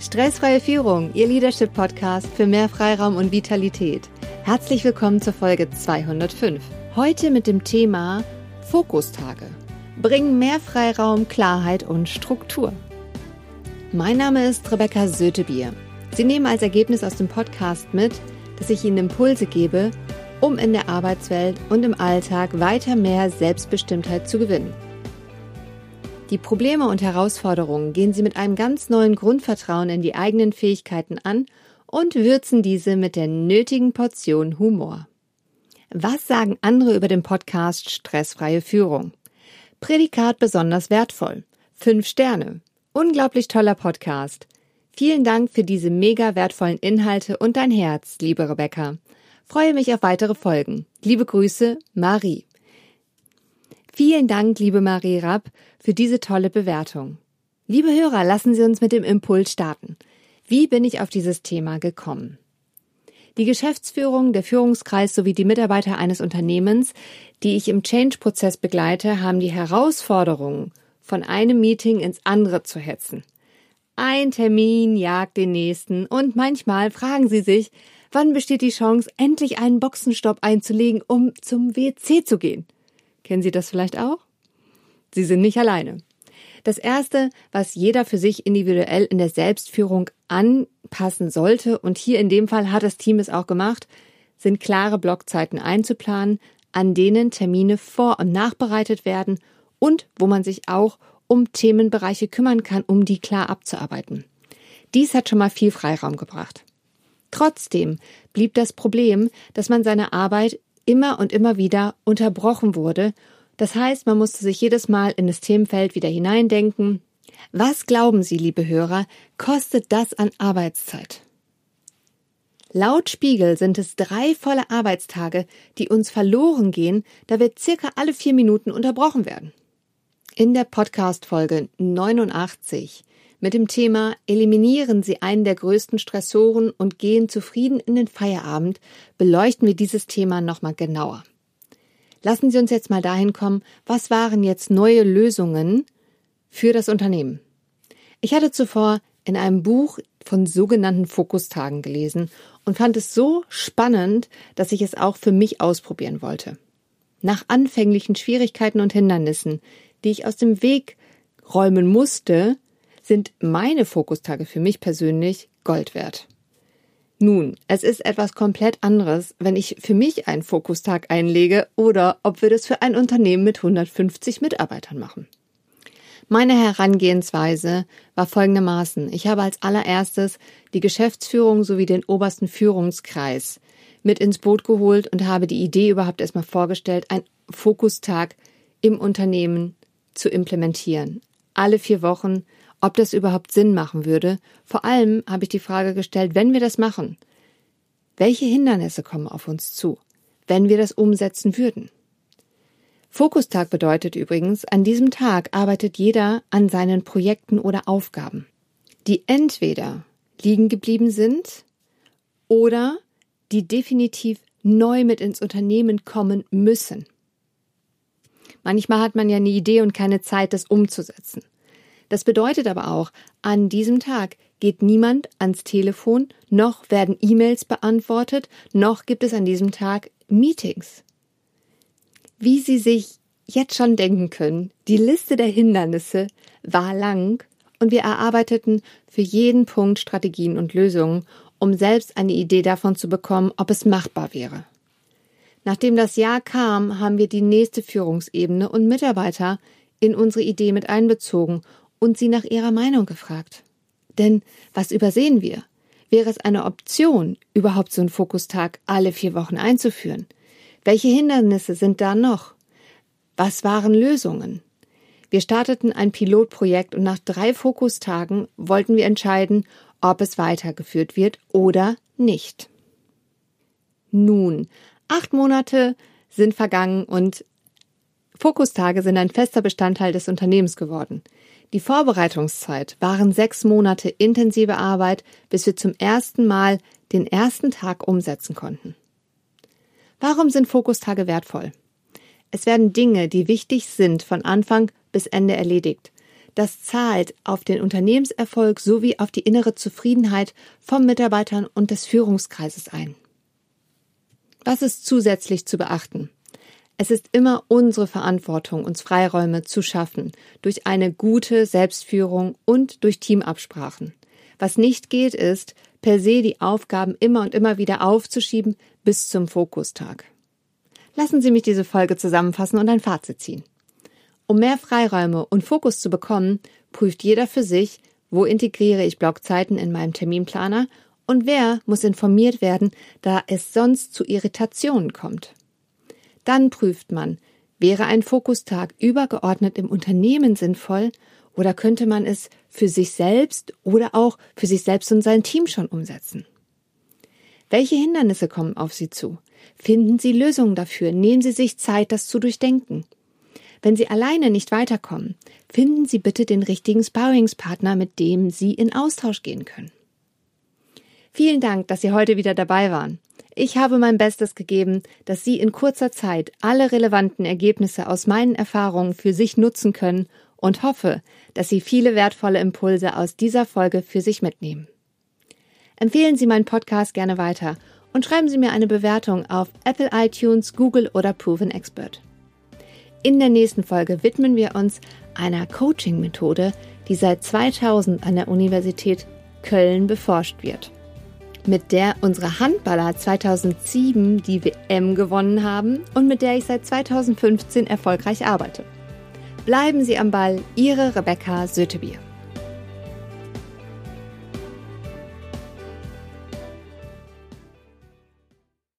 Stressfreie Führung, Ihr Leadership-Podcast für mehr Freiraum und Vitalität. Herzlich willkommen zur Folge 205. Heute mit dem Thema Fokustage. Bringen mehr Freiraum, Klarheit und Struktur. Mein Name ist Rebecca Sötebier. Sie nehmen als Ergebnis aus dem Podcast mit, dass ich Ihnen Impulse gebe, um in der Arbeitswelt und im Alltag weiter mehr Selbstbestimmtheit zu gewinnen. Die Probleme und Herausforderungen gehen Sie mit einem ganz neuen Grundvertrauen in die eigenen Fähigkeiten an und würzen diese mit der nötigen Portion Humor. Was sagen andere über den Podcast Stressfreie Führung? Prädikat besonders wertvoll. Fünf Sterne. Unglaublich toller Podcast. Vielen Dank für diese mega wertvollen Inhalte und dein Herz, liebe Rebecca. Freue mich auf weitere Folgen. Liebe Grüße, Marie. Vielen Dank, liebe Marie Rapp, für diese tolle Bewertung. Liebe Hörer, lassen Sie uns mit dem Impuls starten. Wie bin ich auf dieses Thema gekommen? Die Geschäftsführung, der Führungskreis sowie die Mitarbeiter eines Unternehmens, die ich im Change-Prozess begleite, haben die Herausforderung, von einem Meeting ins andere zu hetzen. Ein Termin jagt den nächsten und manchmal fragen sie sich, wann besteht die Chance, endlich einen Boxenstopp einzulegen, um zum WC zu gehen. Kennen Sie das vielleicht auch? Sie sind nicht alleine. Das Erste, was jeder für sich individuell in der Selbstführung anpassen sollte, und hier in dem Fall hat das Team es auch gemacht, sind klare Blockzeiten einzuplanen, an denen Termine vor- und nachbereitet werden und wo man sich auch um Themenbereiche kümmern kann, um die klar abzuarbeiten. Dies hat schon mal viel Freiraum gebracht. Trotzdem blieb das Problem, dass man seine Arbeit immer und immer wieder unterbrochen wurde. Das heißt, man musste sich jedes Mal in das Themenfeld wieder hineindenken. Was glauben Sie, liebe Hörer, kostet das an Arbeitszeit? Laut Spiegel sind es drei volle Arbeitstage, die uns verloren gehen, da wir circa alle vier Minuten unterbrochen werden. In der Podcast-Folge 89 mit dem Thema Eliminieren Sie einen der größten Stressoren und gehen zufrieden in den Feierabend beleuchten wir dieses Thema nochmal genauer. Lassen Sie uns jetzt mal dahin kommen, was waren jetzt neue Lösungen für das Unternehmen? Ich hatte zuvor in einem Buch von sogenannten Fokustagen gelesen und fand es so spannend, dass ich es auch für mich ausprobieren wollte. Nach anfänglichen Schwierigkeiten und Hindernissen, die ich aus dem Weg räumen musste, sind meine Fokustage für mich persönlich Gold wert. Nun, es ist etwas komplett anderes, wenn ich für mich einen Fokustag einlege oder ob wir das für ein Unternehmen mit 150 Mitarbeitern machen. Meine Herangehensweise war folgendermaßen. Ich habe als allererstes die Geschäftsführung sowie den obersten Führungskreis mit ins Boot geholt und habe die Idee überhaupt erstmal vorgestellt, einen Fokustag im Unternehmen zu implementieren. Alle vier Wochen ob das überhaupt Sinn machen würde. Vor allem habe ich die Frage gestellt, wenn wir das machen, welche Hindernisse kommen auf uns zu, wenn wir das umsetzen würden? Fokustag bedeutet übrigens, an diesem Tag arbeitet jeder an seinen Projekten oder Aufgaben, die entweder liegen geblieben sind oder die definitiv neu mit ins Unternehmen kommen müssen. Manchmal hat man ja eine Idee und keine Zeit, das umzusetzen. Das bedeutet aber auch, an diesem Tag geht niemand ans Telefon, noch werden E-Mails beantwortet, noch gibt es an diesem Tag Meetings. Wie Sie sich jetzt schon denken können, die Liste der Hindernisse war lang und wir erarbeiteten für jeden Punkt Strategien und Lösungen, um selbst eine Idee davon zu bekommen, ob es machbar wäre. Nachdem das Jahr kam, haben wir die nächste Führungsebene und Mitarbeiter in unsere Idee mit einbezogen und sie nach ihrer Meinung gefragt. Denn was übersehen wir? Wäre es eine Option, überhaupt so einen Fokustag alle vier Wochen einzuführen? Welche Hindernisse sind da noch? Was waren Lösungen? Wir starteten ein Pilotprojekt und nach drei Fokustagen wollten wir entscheiden, ob es weitergeführt wird oder nicht. Nun, acht Monate sind vergangen und Fokustage sind ein fester Bestandteil des Unternehmens geworden. Die Vorbereitungszeit waren sechs Monate intensive Arbeit, bis wir zum ersten Mal den ersten Tag umsetzen konnten. Warum sind Fokustage wertvoll? Es werden Dinge, die wichtig sind, von Anfang bis Ende erledigt. Das zahlt auf den Unternehmenserfolg sowie auf die innere Zufriedenheit von Mitarbeitern und des Führungskreises ein. Was ist zusätzlich zu beachten? Es ist immer unsere Verantwortung, uns Freiräume zu schaffen, durch eine gute Selbstführung und durch Teamabsprachen. Was nicht geht, ist, per se die Aufgaben immer und immer wieder aufzuschieben bis zum Fokustag. Lassen Sie mich diese Folge zusammenfassen und ein Fazit ziehen. Um mehr Freiräume und Fokus zu bekommen, prüft jeder für sich, wo integriere ich Blockzeiten in meinem Terminplaner und wer muss informiert werden, da es sonst zu Irritationen kommt. Dann prüft man, wäre ein Fokustag übergeordnet im Unternehmen sinnvoll oder könnte man es für sich selbst oder auch für sich selbst und sein Team schon umsetzen? Welche Hindernisse kommen auf Sie zu? Finden Sie Lösungen dafür, nehmen Sie sich Zeit, das zu durchdenken. Wenn Sie alleine nicht weiterkommen, finden Sie bitte den richtigen Sparringspartner, mit dem Sie in Austausch gehen können. Vielen Dank, dass Sie heute wieder dabei waren. Ich habe mein Bestes gegeben, dass Sie in kurzer Zeit alle relevanten Ergebnisse aus meinen Erfahrungen für sich nutzen können und hoffe, dass Sie viele wertvolle Impulse aus dieser Folge für sich mitnehmen. Empfehlen Sie meinen Podcast gerne weiter und schreiben Sie mir eine Bewertung auf Apple iTunes, Google oder Proven Expert. In der nächsten Folge widmen wir uns einer Coaching-Methode, die seit 2000 an der Universität Köln beforscht wird mit der unsere Handballer 2007 die WM gewonnen haben und mit der ich seit 2015 erfolgreich arbeite. Bleiben Sie am Ball, Ihre Rebecca Sötebier.